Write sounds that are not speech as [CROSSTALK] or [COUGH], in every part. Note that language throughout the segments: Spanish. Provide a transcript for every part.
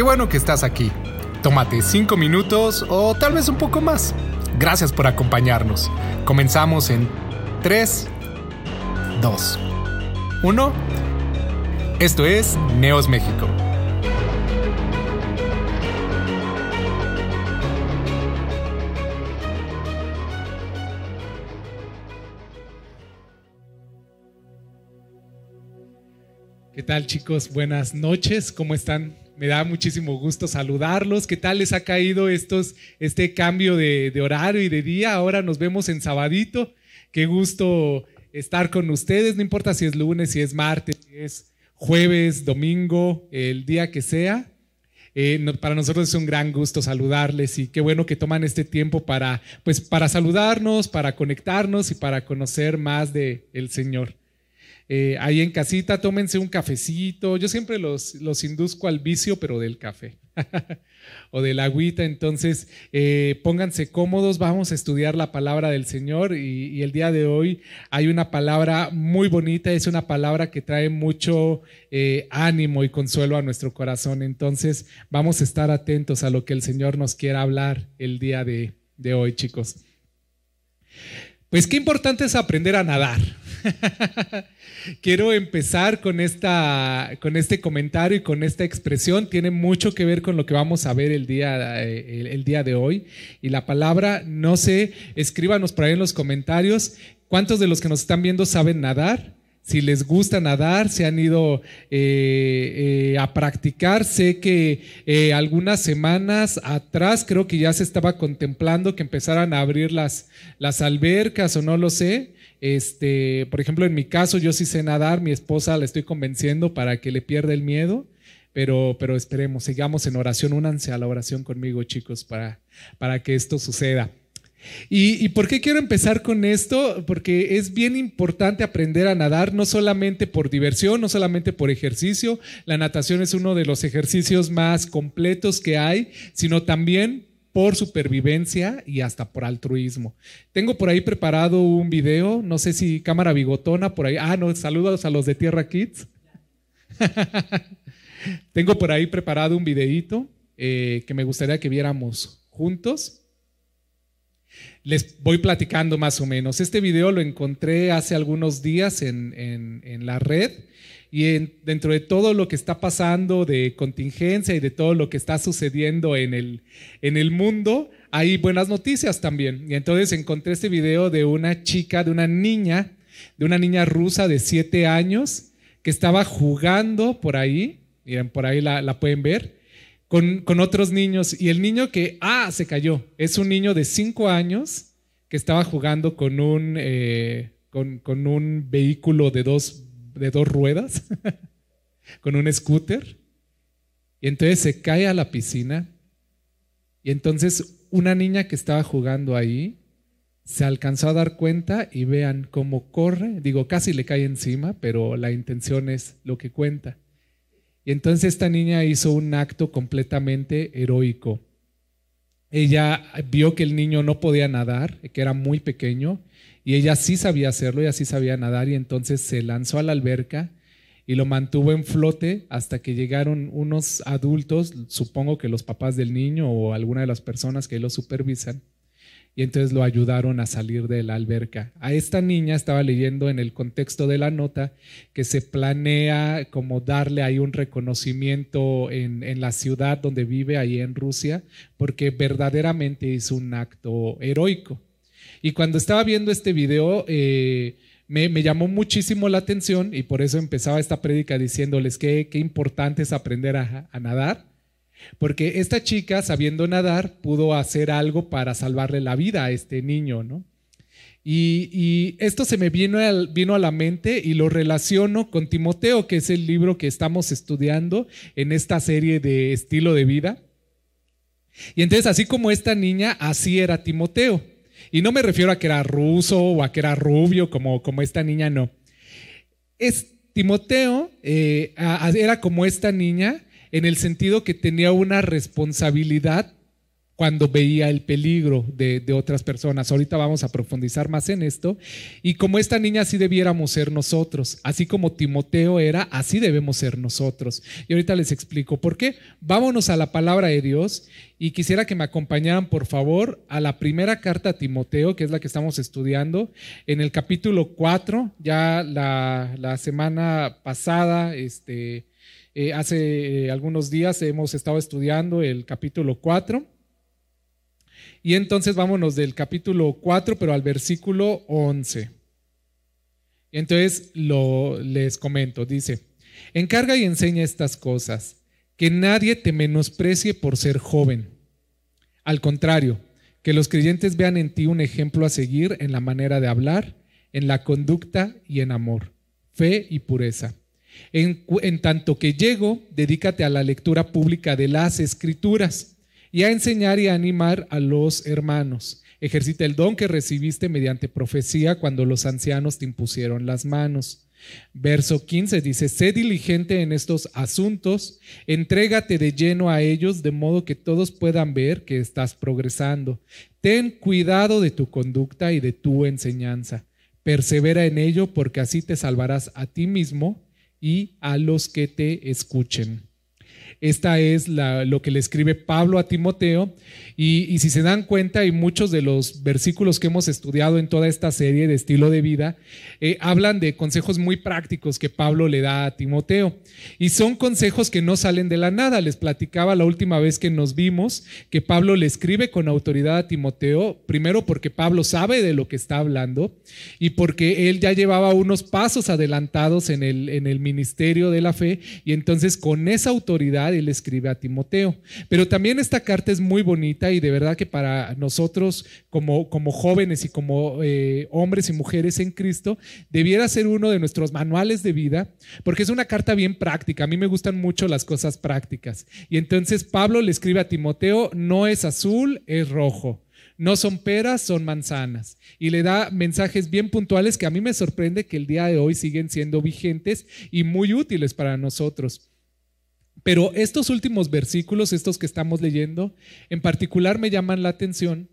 Qué bueno que estás aquí. Tómate cinco minutos o tal vez un poco más. Gracias por acompañarnos. Comenzamos en 3, 2, 1. Esto es Neos México. Tal chicos? Buenas noches, ¿cómo están? Me da muchísimo gusto saludarlos. ¿Qué tal les ha caído estos, este cambio de, de horario y de día? Ahora nos vemos en sabadito. Qué gusto estar con ustedes, no importa si es lunes, si es martes, si es jueves, domingo, el día que sea. Eh, para nosotros es un gran gusto saludarles y qué bueno que toman este tiempo para, pues, para saludarnos, para conectarnos y para conocer más de el Señor. Eh, ahí en casita, tómense un cafecito. Yo siempre los, los induzco al vicio, pero del café [LAUGHS] o del agüita. Entonces, eh, pónganse cómodos, vamos a estudiar la palabra del Señor y, el día de hoy hay una palabra muy bonita, es una palabra que trae mucho eh, ánimo y consuelo a nuestro corazón. Entonces, vamos a estar atentos a lo que el Señor nos quiera hablar el día de, de hoy, chicos. Pues qué importante es aprender a nadar. [LAUGHS] Quiero empezar con, esta, con este comentario y con esta expresión. Tiene mucho que ver con lo que vamos a ver el día, eh, el, día de hoy. Y la palabra, no sé, escríbanos por ahí en los comentarios. ¿Cuántos de los que nos están viendo saben nadar? Si les gusta nadar, se han ido eh, eh, a practicar. Sé que algunas semanas atrás creo que ya se estaba contemplando que empezaran a abrir las, las albercas o no lo sé. Este, por ejemplo, en mi caso, yo sí sé nadar, mi esposa la estoy convenciendo para que le pierda el miedo, pero, pero esperemos, sigamos en oración, únanse a la oración conmigo, chicos, para, para que esto suceda. ¿Y, ¿Y por qué quiero empezar con esto? Porque es bien importante aprender a nadar, no solamente por diversión, no solamente por ejercicio. La natación es uno de los ejercicios más completos que hay, sino también por supervivencia y hasta por altruismo. Tengo por ahí preparado un video, no sé si cámara bigotona por ahí. Ah, no, saludos a los de Tierra Kids. [LAUGHS] Tengo por ahí preparado un videito eh, que me gustaría que viéramos juntos. Les voy platicando más o menos. Este video lo encontré hace algunos días en, en la red y dentro de todo lo que está pasando de contingencia y de todo lo que está sucediendo en el, en el mundo, hay buenas noticias también. Y entonces encontré este video de una chica, de una niña, de una niña rusa de siete años que estaba jugando por ahí, miren, por ahí la, pueden ver, con, otros niños. Y el niño que, ah, se cayó, es un niño de cinco años que estaba jugando con un, eh, con un vehículo de dos de dos ruedas [LAUGHS] con un scooter. Y entonces se cae a la piscina. Y entonces una niña que estaba jugando ahí se alcanzó a dar cuenta y vean cómo corre. Digo, casi le cae encima, pero la intención es lo que cuenta. Entonces esta niña hizo un acto completamente heroico. Ella vio que el niño no podía nadar, que era muy pequeño, y ella sí sabía hacerlo, ella sí sabía nadar y entonces se lanzó a la alberca y lo mantuvo en flote hasta que llegaron unos adultos, supongo que los papás del niño o alguna de las personas que lo supervisan, y entonces lo ayudaron a salir de la alberca. A esta niña estaba leyendo en el contexto de la nota que se planea como darle ahí un reconocimiento en, la ciudad donde vive, ahí en Rusia, porque verdaderamente hizo un acto heroico. Y cuando estaba viendo este video, eh, me, llamó muchísimo la atención y por eso empezaba esta prédica diciéndoles que qué importante es aprender a, nadar. Porque esta chica, sabiendo nadar, pudo hacer algo para salvarle la vida a este niño, ¿no? Y, esto se me vino, a la mente y lo relaciono con Timoteo, que es el libro que estamos estudiando en esta serie de estilo de vida. Y entonces, así como esta niña, así era Timoteo. Y no me refiero a que era ruso o a que era rubio como, esta niña, no. Es, Timoteo eh, era como esta niña en el sentido que tenía una responsabilidad cuando veía el peligro de, otras personas. Ahorita vamos a profundizar más en esto. Y como esta niña así debiéramos ser nosotros, así como Timoteo era, así debemos ser nosotros. Y ahorita les explico por qué. Vámonos a la palabra de Dios y quisiera que me acompañaran, por favor, a la primera carta a Timoteo, que es la que estamos estudiando, en el capítulo 4, ya la, semana pasada, este, eh, hace eh, algunos días hemos estado estudiando el capítulo 4. Y entonces vámonos del capítulo 4, pero al versículo 11. Y entonces lo, les comento, dice, encarga y enseña estas cosas, que nadie te menosprecie por ser joven. Al contrario, que los creyentes vean en ti un ejemplo a seguir en la manera de hablar, en la conducta y en amor, fe y pureza. En, tanto que llego, dedícate a la lectura pública de las escrituras y a enseñar y a animar a los hermanos. Ejercita el don que recibiste mediante profecía cuando los ancianos te impusieron las manos. Verso 15 dice, sé diligente en estos asuntos, entrégate de lleno a ellos de modo que todos puedan ver que estás progresando. Ten cuidado de tu conducta y de tu enseñanza. Persevera en ello porque así te salvarás a ti mismo y a los que te escuchen. Esta es lo que le escribe Pablo a Timoteo. Y, si se dan cuenta, y muchos de los versículos que hemos estudiado en toda esta serie de estilo de vida eh, hablan de consejos muy prácticos que Pablo le da a Timoteo. Y son consejos que no salen de la nada. Les platicaba la última vez que nos vimos que Pablo le escribe con autoridad a Timoteo, primero porque Pablo sabe de lo que está hablando y porque él ya llevaba unos pasos adelantados en el, en el ministerio de la fe. Y entonces con esa autoridad él escribe a Timoteo. Pero también esta carta es muy bonita y de verdad que para nosotros como, como jóvenes y como eh, hombres y mujeres en Cristo, debiera ser uno de nuestros manuales de vida, porque es una carta bien práctica. A mí me gustan mucho las cosas prácticas. Y entonces Pablo le escribe a Timoteo, no es azul, es rojo. No son peras, son manzanas. Y le da mensajes bien puntuales que a mí me sorprende que el día de hoy siguen siendo vigentes y muy útiles para nosotros. Pero estos últimos versículos, estos que estamos leyendo, en particular me llaman la atención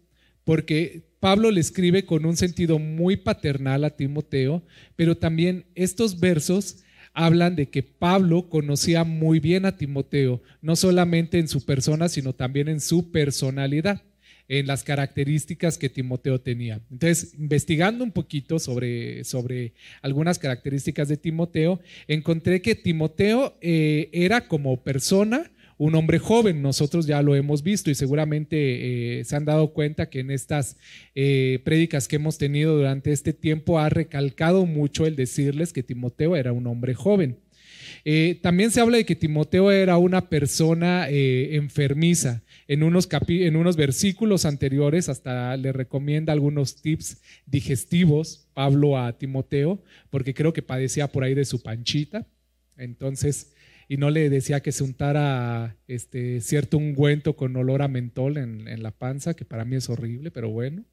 porque Pablo le escribe con un sentido muy paternal a Timoteo, pero también estos versos hablan de que Pablo conocía muy bien a Timoteo, no solamente en su persona, sino también en su personalidad en las características que Timoteo tenía. Entonces, investigando un poquito sobre, sobre algunas características de Timoteo, encontré que Timoteo eh, era como persona, un hombre joven, nosotros ya lo hemos visto y seguramente eh, se han dado cuenta que en estas eh, prédicas que hemos tenido durante este tiempo ha recalcado mucho el decirles que Timoteo era un hombre joven. también se habla de que Timoteo era una persona enfermiza en unos, en unos versículos anteriores, hasta le recomienda algunos tips digestivos, Pablo a Timoteo, porque creo que padecía por ahí de su panchita. Entonces, y no le decía que se untara este, cierto ungüento con olor a mentol en, la panza, que para mí es horrible, pero bueno.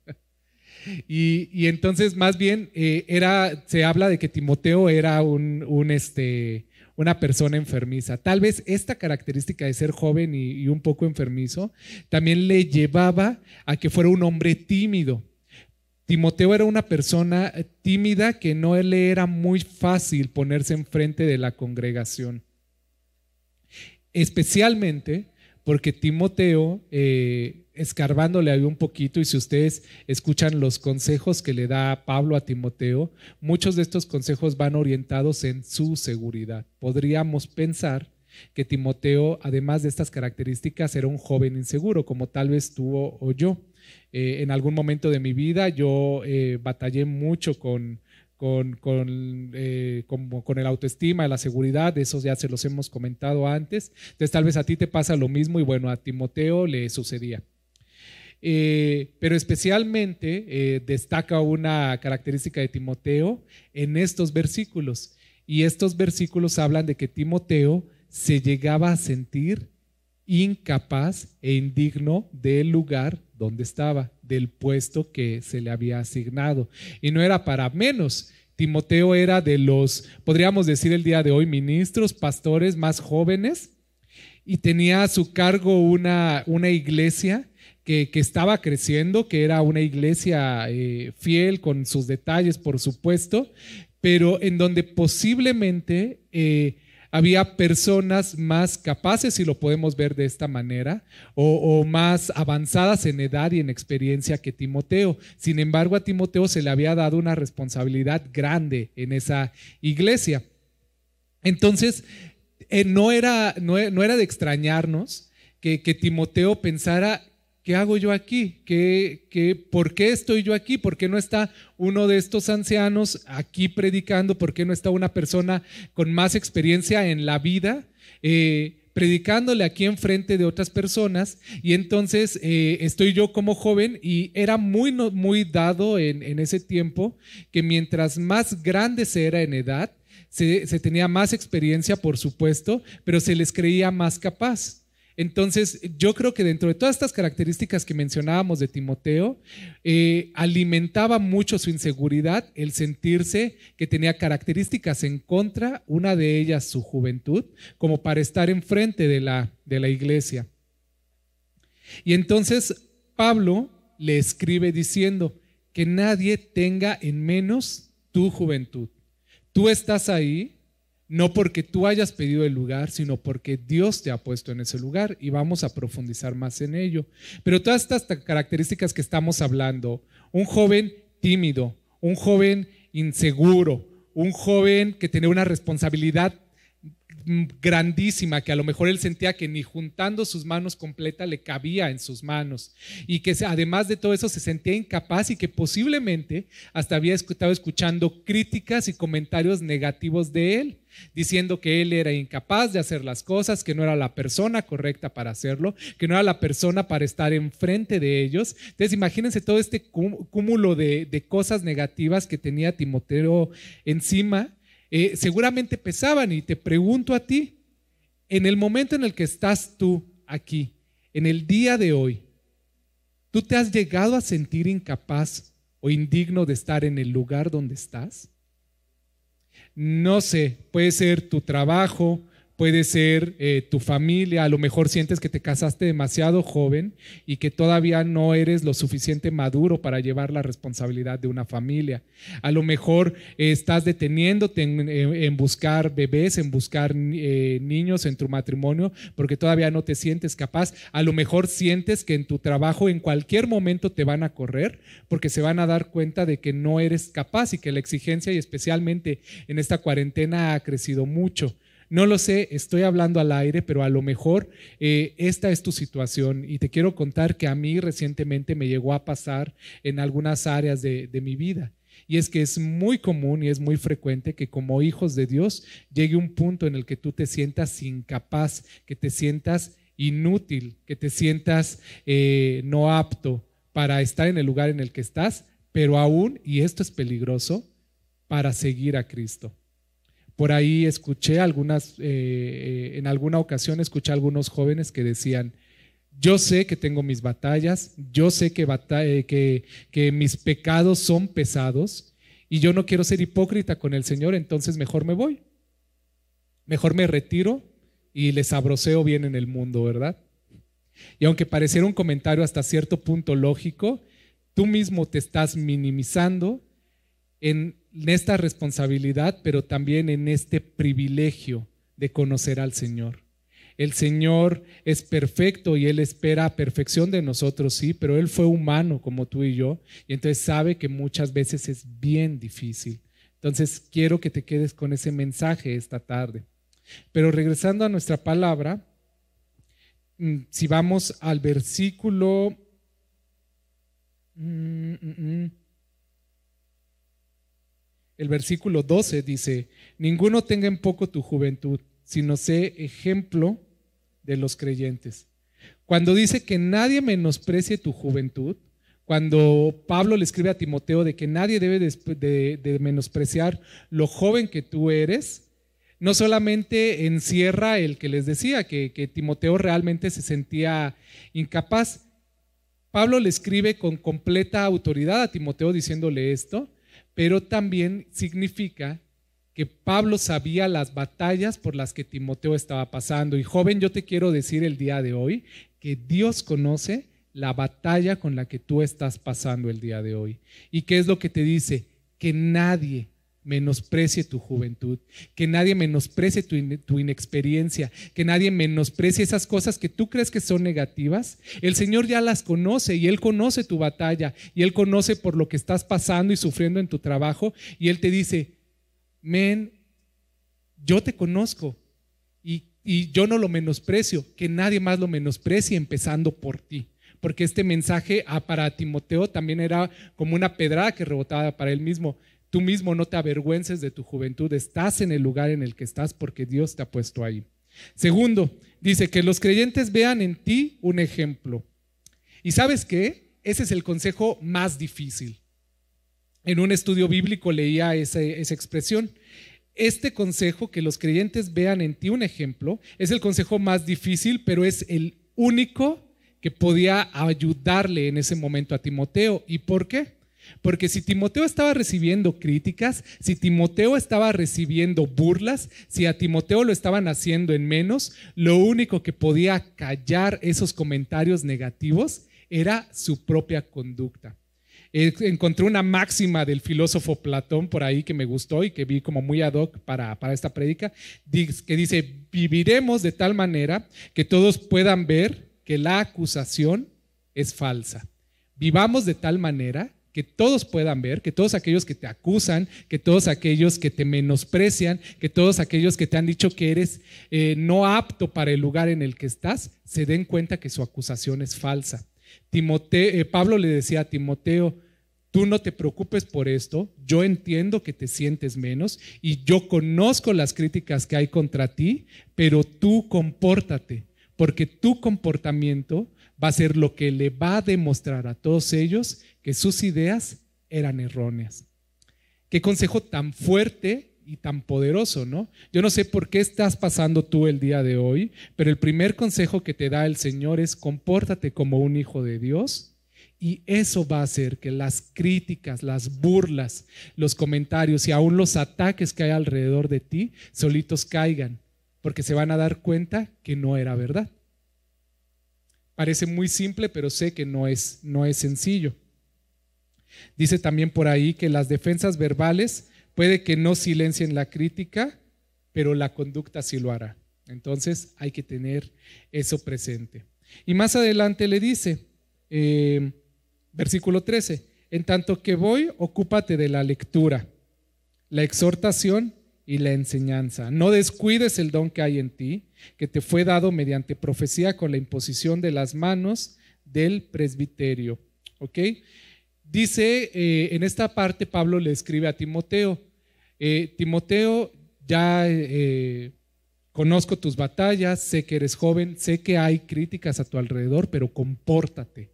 Y, entonces, más bien, eh, era, se habla de que Timoteo era un, un este, una persona enfermiza. Tal vez esta característica de ser joven y, un poco enfermizo también le llevaba a que fuera un hombre tímido. Timoteo era una persona tímida que no le era muy fácil ponerse enfrente de la congregación. Especialmente porque Timoteo eh, escarbándole ahí un poquito y si ustedes escuchan los consejos que le da Pablo a Timoteo, muchos de estos consejos van orientados en su seguridad. Podríamos pensar que Timoteo, además de estas características, era un joven inseguro, como tal vez tú o, yo. Eh, en algún momento de mi vida yo eh, batallé mucho con, con, con, eh, el autoestima, la seguridad, eso ya se los hemos comentado antes. Entonces tal vez a ti te pasa lo mismo y bueno, a Timoteo le sucedía. Eh, pero especialmente eh, destaca una característica de Timoteo en estos versículos. Y estos versículos hablan de que Timoteo se llegaba a sentir incapaz e indigno del lugar donde estaba, del puesto que se le había asignado. Y no era para menos. Timoteo era de los, podríamos decir el día de hoy, ministros, pastores más jóvenes y tenía a su cargo una, una iglesia que, estaba creciendo, que era una iglesia eh, fiel con sus detalles, por supuesto, pero en donde posiblemente eh, había personas más capaces, si lo podemos ver de esta manera, o, más avanzadas en edad y en experiencia que Timoteo. Sin embargo, a Timoteo se le había dado una responsabilidad grande en esa iglesia. Entonces, eh, no, era, no, era de extrañarnos que, que Timoteo pensara ¿qué hago yo aquí? ¿Qué, qué, por qué estoy yo aquí? ¿Por qué no está uno de estos ancianos aquí predicando? ¿Por qué no está una persona con más experiencia en la vida? Eh, predicándole aquí enfrente de otras personas y entonces eh, estoy yo como joven y era muy, muy dado en, ese tiempo que mientras más grande se era en edad, se tenía más experiencia, por supuesto, pero se les creía más capaz. Entonces, yo creo que dentro de todas estas características que mencionábamos de Timoteo, eh, alimentaba mucho su inseguridad el sentirse que tenía características en contra, una de ellas su juventud, como para estar enfrente de la, de la iglesia. Y entonces Pablo le escribe diciendo que nadie tenga en menos tu juventud. Tú estás ahí no porque tú hayas pedido el lugar, sino porque Dios te ha puesto en ese lugar y vamos a profundizar más en ello. Pero todas estas características que estamos hablando, un joven tímido, un joven inseguro, un joven que tiene una responsabilidad grandísima que a lo mejor él sentía que ni juntando sus manos completa le cabía en sus manos y que además de todo eso se sentía incapaz y que posiblemente hasta había estado escuchando críticas y comentarios negativos de él diciendo que él era incapaz de hacer las cosas, que no era la persona correcta para hacerlo, que no era la persona para estar enfrente de ellos. Entonces imagínense todo este cúmulo de, de cosas negativas que tenía Timoteo encima eh, seguramente pesaban. Y te pregunto a ti, en el momento en el que estás tú aquí, en el día de hoy, ¿tú te has llegado a sentir incapaz o indigno de estar en el lugar donde estás? No sé, puede ser tu trabajo, puede ser eh, tu familia, a lo mejor sientes que te casaste demasiado joven y que todavía no eres lo suficiente maduro para llevar la responsabilidad de una familia. A lo mejor eh, estás deteniéndote en, buscar bebés, en buscar eh, niños en tu matrimonio porque todavía no te sientes capaz. A lo mejor sientes que en tu trabajo en cualquier momento te van a correr porque se van a dar cuenta de que no eres capaz y que la exigencia y especialmente en esta cuarentena ha crecido mucho. No lo sé, estoy hablando al aire, pero a lo mejor eh, esta es tu situación y te quiero contar que a mí recientemente me llegó a pasar en algunas áreas de, mi vida. Y es que es muy común y es muy frecuente que como hijos de Dios llegue un punto en el que tú te sientas incapaz, que te sientas inútil, que te sientas eh, no apto para estar en el lugar en el que estás, pero aún, y esto es peligroso, para seguir a Cristo. Por ahí escuché algunas, eh, eh, en alguna ocasión escuché a algunos jóvenes que decían, yo sé que tengo mis batallas, yo sé que, eh, que, que mis pecados son pesados y yo no quiero ser hipócrita con el Señor, entonces mejor me voy. Mejor me retiro y les abroceo bien en el mundo, ¿verdad? Y aunque pareciera un comentario hasta cierto punto lógico, tú mismo te estás minimizando en esta responsabilidad, pero también en este privilegio de conocer al Señor. El Señor es perfecto y Él espera perfección de nosotros, sí, pero Él fue humano como tú y yo, y entonces sabe que muchas veces es bien difícil. Entonces quiero que te quedes con ese mensaje esta tarde. Pero regresando a nuestra palabra, mm, si vamos al versículo... Mm, mm, el versículo 12 dice, ninguno tenga en poco tu juventud, sino sé ejemplo de los creyentes. Cuando dice que nadie menosprecie tu juventud, cuando Pablo le escribe a Timoteo de que nadie debe de, menospreciar lo joven que tú eres, no solamente encierra el que les decía, que, que Timoteo realmente se sentía incapaz. Pablo le escribe con completa autoridad a Timoteo diciéndole esto, pero también significa que Pablo sabía las batallas por las que Timoteo estaba pasando. Y joven, yo te quiero decir el día de hoy que Dios conoce la batalla con la que tú estás pasando el día de hoy. ¿Y qué es lo que te dice? Que nadie menosprecie tu juventud, que nadie menosprecie tu, inexperiencia, que nadie menosprecie esas cosas que tú crees que son negativas. El Señor ya las conoce y Él conoce tu batalla y Él conoce por lo que estás pasando y sufriendo en tu trabajo y Él te dice, men, yo te conozco y, y yo no lo menosprecio, que nadie más lo menosprecie empezando por ti porque este mensaje ah, para Timoteo también era como una pedrada que rebotaba para él mismo. Tú mismo no te avergüences de tu juventud, estás en el lugar en el que estás porque Dios te ha puesto ahí. Segundo, dice que los creyentes vean en ti un ejemplo. ¿Y sabes qué? Ese es el consejo más difícil. En un estudio bíblico leía esa, esa expresión. Este consejo, que los creyentes vean en ti un ejemplo, es el consejo más difícil, pero es el único que podía ayudarle en ese momento a Timoteo. ¿Y por qué? Porque si Timoteo estaba recibiendo críticas, si Timoteo estaba recibiendo burlas, si a Timoteo lo estaban haciendo en menos, lo único que podía callar esos comentarios negativos era su propia conducta. Eh, encontré una máxima del filósofo Platón por ahí que me gustó y que vi como muy ad hoc para, para esta prédica, que dice, viviremos de tal manera que todos puedan ver que la acusación es falsa. Vivamos de tal manera que todos puedan ver, que todos aquellos que te acusan, que todos aquellos que te menosprecian, que todos aquellos que te han dicho que eres eh, no apto para el lugar en el que estás, se den cuenta que su acusación es falsa. Timoteo, eh, Pablo le decía a Timoteo, tú no te preocupes por esto, yo entiendo que te sientes menos y yo conozco las críticas que hay contra ti, pero tú compórtate, porque tu comportamiento va a ser lo que le va a demostrar a todos ellos que sus ideas eran erróneas. Qué consejo tan fuerte y tan poderoso, ¿no? Yo no sé por qué estás pasando tú el día de hoy, pero el primer consejo que te da el Señor es compórtate como un hijo de Dios. Y eso va a hacer que las críticas, las burlas, los comentarios y aún los ataques que hay alrededor de ti solitos caigan, porque se van a dar cuenta que no era verdad. Parece muy simple, pero sé que no es, no es sencillo. Dice también por ahí que las defensas verbales puede que no silencien la crítica, pero la conducta sí lo hará. Entonces hay que tener eso presente. Y más adelante le dice, eh, versículo 13, en tanto que voy, ocúpate de la lectura, la exhortación y la enseñanza. No descuides el don que hay en ti, que te fue dado mediante profecía con la imposición de las manos del presbiterio. ¿Ok? Dice, eh, en esta parte Pablo le escribe a Timoteo, eh, Timoteo, ya eh, conozco tus batallas, sé que eres joven, sé que hay críticas a tu alrededor, pero compórtate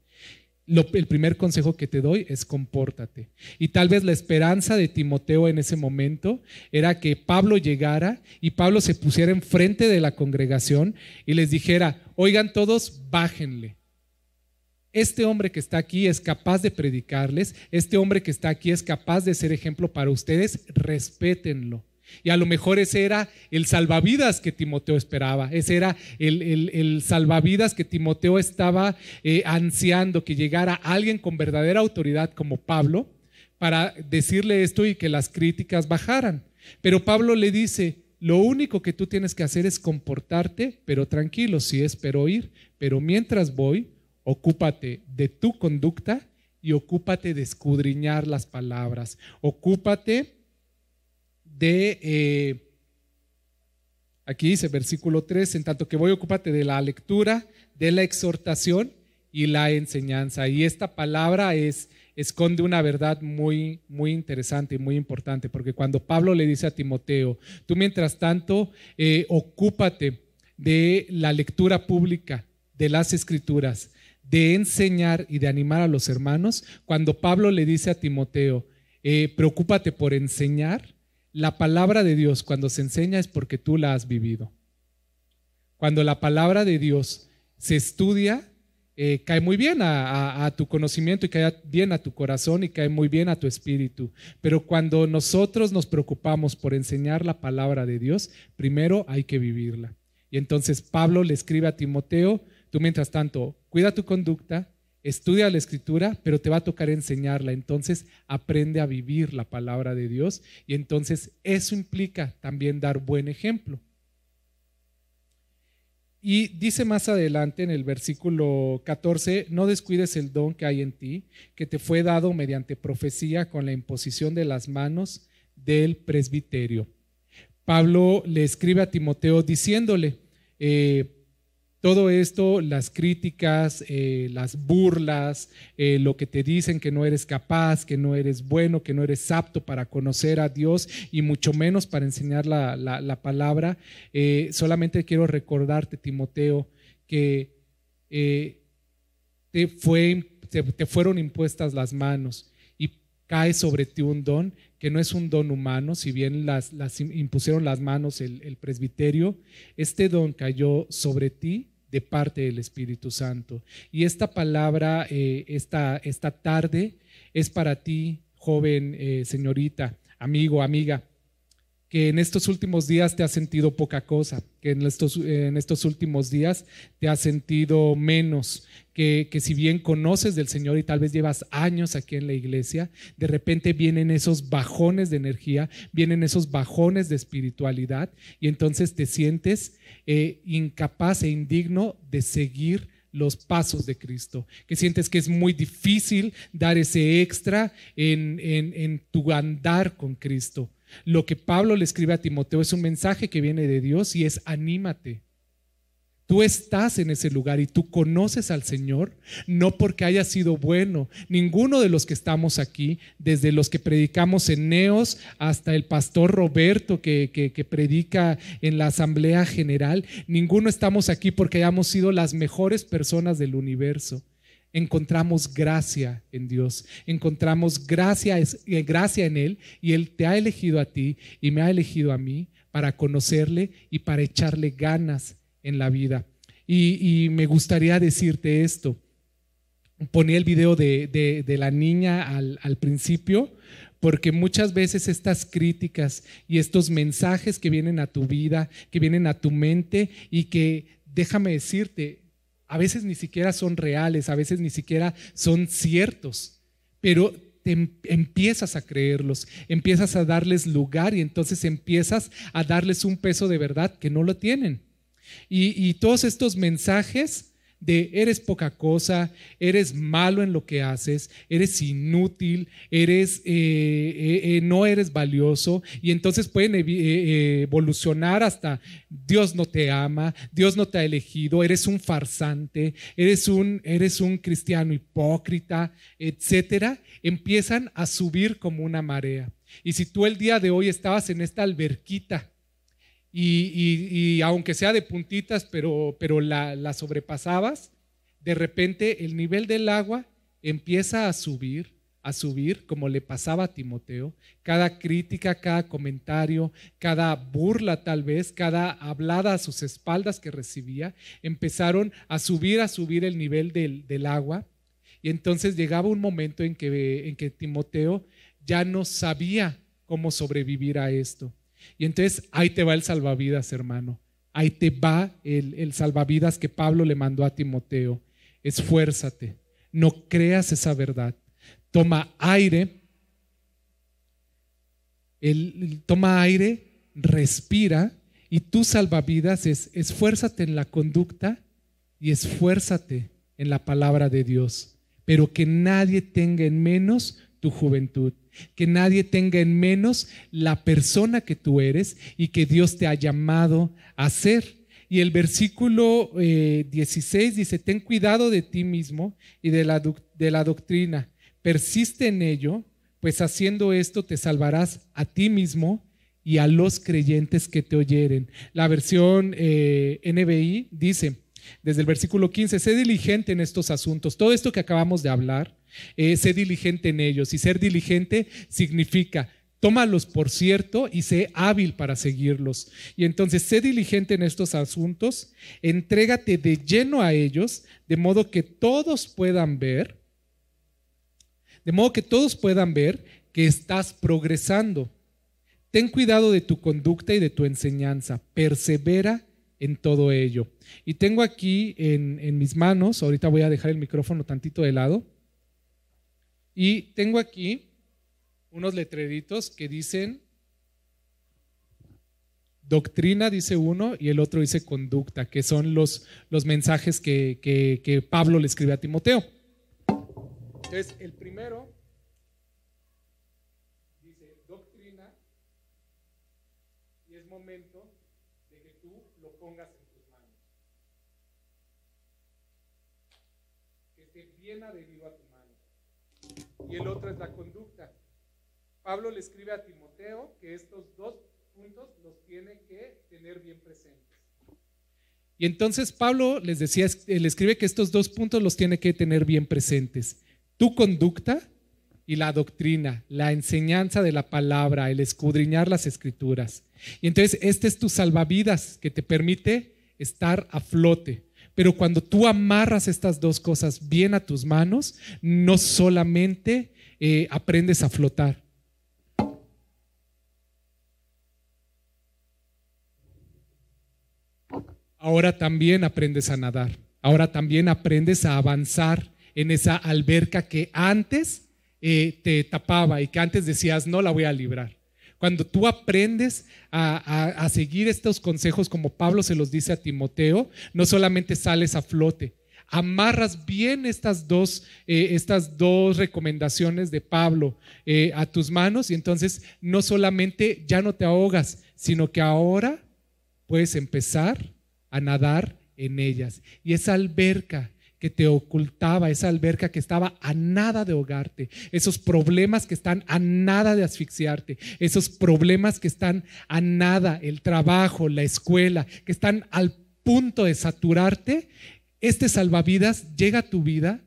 el primer consejo que te doy es compórtate. Y tal vez la esperanza de Timoteo en ese momento era que Pablo llegara y Pablo se pusiera enfrente de la congregación y les dijera, oigan todos, bájenle. Este hombre que está aquí es capaz de predicarles, este hombre que está aquí es capaz de ser ejemplo para ustedes, respétenlo. Y a lo mejor ese era el salvavidas que Timoteo esperaba, ese era el, salvavidas que Timoteo estaba eh, ansiando, que llegara alguien con verdadera autoridad como Pablo para decirle esto y que las críticas bajaran. Pero Pablo le dice, lo único que tú tienes que hacer es comportarte, pero tranquilo, sí espero ir, pero mientras voy, ocúpate de tu conducta y ocúpate de escudriñar las palabras, ocúpate de, eh, aquí dice versículo 3, en tanto que voy, ocúpate de la lectura, de la exhortación y la enseñanza. Y esta palabra es, esconde una verdad muy, muy interesante y muy importante, porque cuando Pablo le dice a Timoteo, tú mientras tanto, eh, ocúpate de la lectura pública de las escrituras, de enseñar y de animar a los hermanos, cuando Pablo le dice a Timoteo, eh, preocúpate por enseñar, la palabra de Dios cuando se enseña es porque tú la has vivido. Cuando la palabra de Dios se estudia, eh, cae muy bien a, a, tu conocimiento y cae bien a tu corazón y cae muy bien a tu espíritu. Pero cuando nosotros nos preocupamos por enseñar la palabra de Dios, primero hay que vivirla. Y entonces Pablo le escribe a Timoteo, tú mientras tanto, cuida tu conducta estudia la escritura, pero te va a tocar enseñarla. Entonces aprende a vivir la palabra de Dios y entonces eso implica también dar buen ejemplo. Y dice más adelante en el versículo 14, no descuides el don que hay en ti, que te fue dado mediante profecía con la imposición de las manos del presbiterio. Pablo le escribe a Timoteo diciéndole, eh, todo esto, las críticas, eh, las burlas, eh, lo que te dicen que no eres capaz, que no eres bueno, que no eres apto para conocer a Dios y mucho menos para enseñar la, palabra, eh, solamente quiero recordarte, Timoteo, que te, fue, te, fueron impuestas las manos y cae sobre ti un don que no es un don humano, si bien las, impusieron las manos el, el presbiterio, este don cayó sobre ti de parte del Espíritu Santo. Y esta palabra, eh, esta, esta, tarde, es para ti, joven, eh, señorita, amigo, amiga, que en estos últimos días te has sentido poca cosa, que en estos, en estos últimos días te has sentido menos, que, si bien conoces del Señor y tal vez llevas años aquí en la iglesia, de repente vienen esos bajones de energía, vienen esos bajones de espiritualidad y entonces te sientes eh, incapaz e indigno de seguir los pasos de Cristo, que sientes que es muy difícil dar ese extra en, en tu andar con Cristo. Lo que Pablo le escribe a Timoteo es un mensaje que viene de Dios y es anímate, Tú estás en ese lugar y tú conoces al Señor, no porque haya sido bueno. Ninguno de los que estamos aquí, desde los que predicamos en Neos hasta el pastor Roberto que, que, predica en la Asamblea General, ninguno estamos aquí porque hayamos sido las mejores personas del universo encontramos gracia en Dios, encontramos gracia, eh, gracia en Él y Él te ha elegido a ti y me ha elegido a mí para conocerle y para echarle ganas en la vida. Y, me gustaría decirte esto. Ponía el video de, la niña al, al principio, porque muchas veces estas críticas y estos mensajes que vienen a tu vida, que vienen a tu mente y que, déjame decirte, a veces ni siquiera son reales, a veces ni siquiera son ciertos, pero te em, empiezas a creerlos, empiezas a darles lugar y entonces empiezas a darles un peso de verdad que no lo tienen. Y, todos estos mensajes de eres poca cosa, eres malo en lo que haces, eres inútil, eres, eh, eh, eh, no eres valioso y entonces pueden evolucionar hasta Dios no te ama, Dios no te ha elegido, eres un farsante, eres un, eres un cristiano hipócrita, etcétera, empiezan a subir como una marea. Y si tú el día de hoy estabas en esta alberquita y, aunque sea de puntitas, pero, pero la, la sobrepasabas, de repente el nivel del agua empieza a subir, a subir, como le pasaba a Timoteo. Cada crítica, cada comentario, cada burla tal vez, cada hablada a sus espaldas que recibía, empezaron a subir, a subir el nivel del, del agua. Y entonces llegaba un momento en que, en que Timoteo ya no sabía cómo sobrevivir a esto. Y entonces ahí te va el salvavidas, hermano. Ahí te va el, salvavidas que Pablo le mandó a Timoteo. Esfuérzate, no creas esa verdad. Toma aire, toma aire, respira y tu salvavidas es esfuérzate en la conducta y esfuérzate en la palabra de Dios, pero que nadie tenga en menos tu juventud que nadie tenga en menos la persona que tú eres y que Dios te ha llamado a ser. Y el versículo 16 eh, dice, ten cuidado de ti mismo y de la, de la doctrina, persiste en ello, pues haciendo esto te salvarás a ti mismo y a los creyentes que te oyeren. La versión eh, NBI dice, desde el versículo 15, sé diligente en estos asuntos. Todo esto que acabamos de hablar, eh, sé diligente en ellos. Y ser diligente significa tómalos por cierto y sé hábil para seguirlos. Y entonces sé diligente en estos asuntos, entrégate de lleno a ellos, de modo que todos puedan ver, de modo que todos puedan ver que estás progresando. Ten cuidado de tu conducta y de tu enseñanza, persevera en todo ello. Y tengo aquí en, en mis manos, ahorita voy a dejar el micrófono tantito de lado, y tengo aquí unos letreritos que dicen doctrina, dice uno, y el otro dice conducta, que son los, los mensajes que, que Pablo le escribe a Timoteo. Entonces, el primero dice doctrina y es momento de que tú lo pongas en tus manos. Que esté bien. Y el otro es la conducta. Pablo le escribe a Timoteo que estos dos puntos los tiene que tener bien presentes. Y entonces Pablo les decía, le escribe que estos dos puntos los tiene que tener bien presentes tu conducta y la doctrina, la enseñanza de la palabra, el escudriñar las escrituras. Y entonces este es tu salvavidas que te permite estar a flote. Pero cuando tú amarras estas dos cosas bien a tus manos, no solamente eh, aprendes a flotar. Ahora también aprendes a nadar. Ahora también aprendes a avanzar en esa alberca que antes eh, te tapaba y que antes decías, no la voy a librar. Cuando tú aprendes a, seguir estos consejos como Pablo se los dice a Timoteo, no solamente sales a flote, amarras bien estas dos, eh, estas dos recomendaciones de Pablo eh, a tus manos y entonces no solamente ya no te ahogas, sino que ahora puedes empezar a nadar en ellas. Y esa alberca que te ocultaba, esa alberca que estaba a nada de ahogarte, esos problemas que están a nada de asfixiarte, esos problemas que están a nada, el trabajo, la escuela, que están al punto de saturarte, este salvavidas llega a tu vida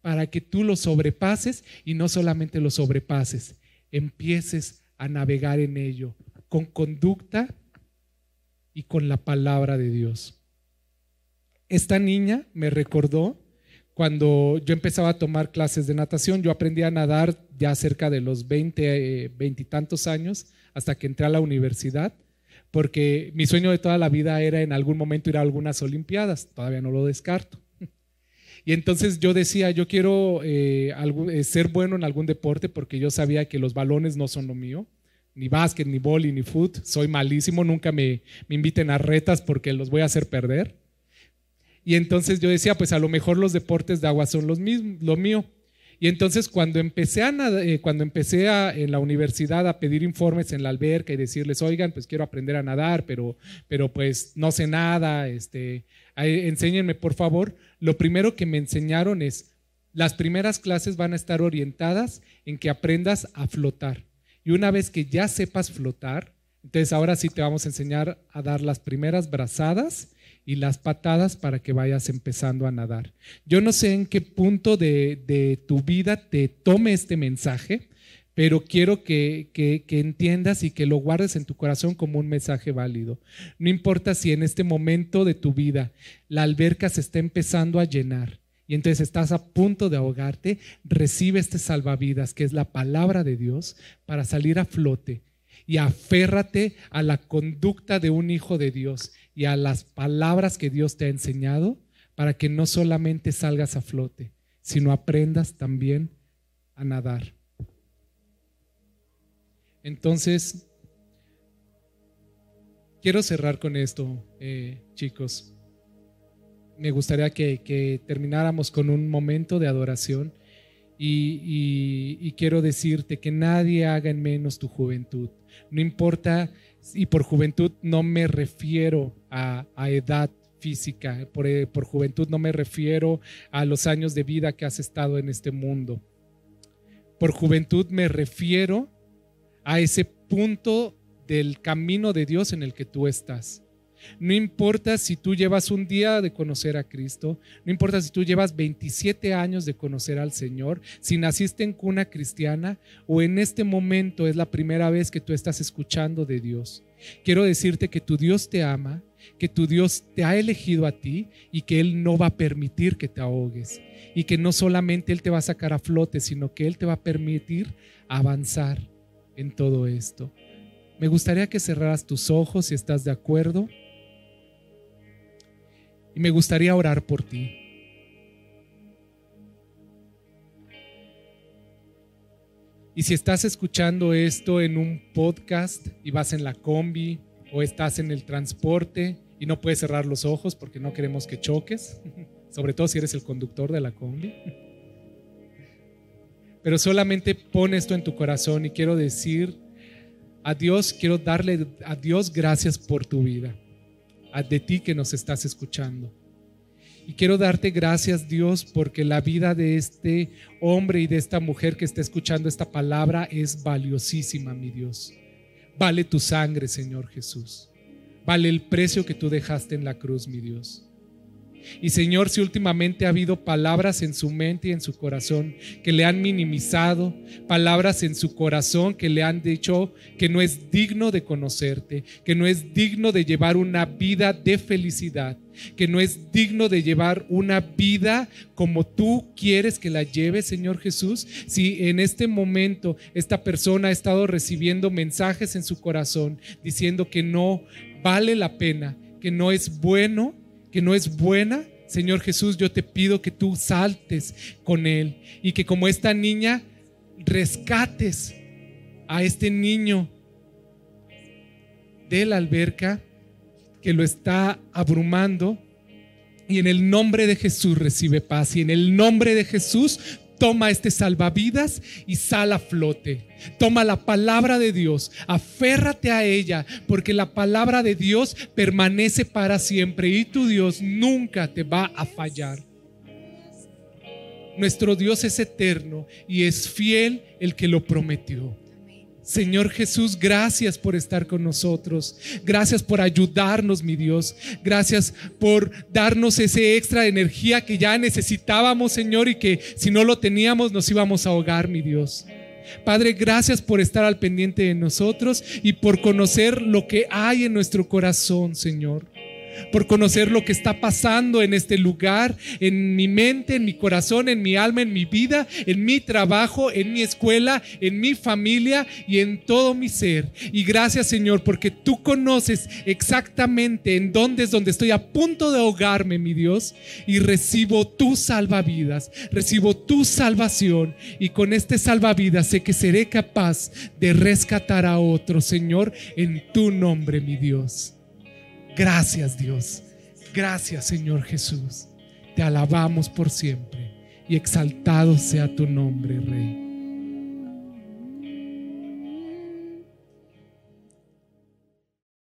para que tú lo sobrepases y no solamente lo sobrepases, empieces a navegar en ello con conducta y con la palabra de Dios. Esta niña me recordó cuando yo empezaba a tomar clases de natación, yo aprendí a nadar ya cerca de los 20, 20 y tantos años, hasta que entré a la universidad, porque mi sueño de toda la vida era en algún momento ir a algunas Olimpiadas, todavía no lo descarto. Y entonces yo decía, yo quiero eh, eh, ser bueno en algún deporte porque yo sabía que los balones no son lo mío, ni básquet, ni boli, ni foot, soy malísimo, nunca me, me inviten a retas porque los voy a hacer perder. Y entonces yo decía, pues a lo mejor los deportes de agua son los mismos, lo mío. Y entonces cuando empecé, a, eh, cuando empecé en la universidad a pedir informes en la alberca y decirles, oigan, pues quiero aprender a nadar, pero, pero pues no sé nada, este, enséñenme por favor, lo primero que me enseñaron es, las primeras clases van a estar orientadas en que aprendas a flotar. Y una vez que ya sepas flotar, entonces ahora sí te vamos a enseñar a dar las primeras brazadas y las patadas para que vayas empezando a nadar. Yo no sé en qué punto de, tu vida te tome este mensaje, pero quiero que, que, entiendas y que lo guardes en tu corazón como un mensaje válido. No importa si en este momento de tu vida la alberca se está empezando a llenar y entonces estás a punto de ahogarte, recibe este salvavidas que es la palabra de Dios para salir a flote y aférrate a la conducta de un hijo de Dios y a las palabras que Dios te ha enseñado para que no solamente salgas a flote, sino aprendas también a nadar. Entonces, quiero cerrar con esto, eh, chicos. Me gustaría que, termináramos con un momento de adoración y, quiero decirte que nadie haga en menos tu juventud. No importa y por juventud no me refiero a, edad física, eh, por juventud no me refiero a los años de vida que has estado en este mundo. Por juventud me refiero a ese punto del camino de Dios en el que tú estás. No importa si tú llevas un día de conocer a Cristo, no importa si tú llevas 27 años de conocer al Señor, si naciste en cuna cristiana o en este momento es la primera vez que tú estás escuchando de Dios. Quiero decirte que tu Dios te ama, que tu Dios te ha elegido a ti y que Él no va a permitir que te ahogues. Y que no solamente Él te va a sacar a flote, sino que Él te va a permitir avanzar en todo esto. Me gustaría que cerraras tus ojos si estás de acuerdo. Y me gustaría orar por ti. Y si estás escuchando esto en un podcast y vas en la combi o estás en el transporte y no puedes cerrar los ojos porque no queremos que choques, [LAUGHS] sobre todo si eres el conductor de la combi. Pero solamente pon esto en tu corazón y quiero decir a Dios, quiero darle a Dios gracias por tu vida, de ti que nos estás escuchando. Y quiero darte gracias, Dios, porque la vida de este hombre y de esta mujer que está escuchando esta palabra es valiosísima, mi Dios. Vale tu sangre, Señor Jesús. Vale el precio que tú dejaste en la cruz, mi Dios. Y Señor, si últimamente ha habido palabras en su mente y en su corazón que le han minimizado, palabras en su corazón que le han dicho que no es digno de conocerte, que no es digno de llevar una vida de felicidad, que no es digno de llevar una vida como tú quieres que la lleve, Señor Jesús. Si en este momento esta persona ha estado recibiendo mensajes en su corazón diciendo que no vale la pena, que no es bueno, que no es buena, Señor Jesús, yo te pido que tú saltes con él y que como esta niña rescates a este niño de la alberca que lo está abrumando y en el nombre de Jesús recibe paz y en el nombre de Jesús Toma este salvavidas y sal a flote. Toma la palabra de Dios, aférrate a ella, porque la palabra de Dios permanece para siempre y tu Dios nunca te va a fallar. Nuestro Dios es eterno y es fiel el que lo prometió. Señor Jesús, gracias por estar con nosotros. Gracias por ayudarnos, mi Dios. Gracias por darnos ese extra de energía que ya necesitábamos, Señor, y que si no lo teníamos nos íbamos a ahogar, mi Dios. Padre, gracias por estar al pendiente de nosotros y por conocer lo que hay en nuestro corazón, Señor por conocer lo que está pasando en este lugar, en mi mente, en mi corazón, en mi alma, en mi vida, en mi trabajo, en mi escuela, en mi familia y en todo mi ser. Y gracias Señor, porque tú conoces exactamente en dónde es donde estoy a punto de ahogarme, mi Dios, y recibo tu salvavidas, recibo tu salvación y con este salvavidas sé que seré capaz de rescatar a otro, Señor, en tu nombre, mi Dios. Gracias Dios. Gracias Señor Jesús. Te alabamos por siempre y exaltado sea tu nombre, Rey.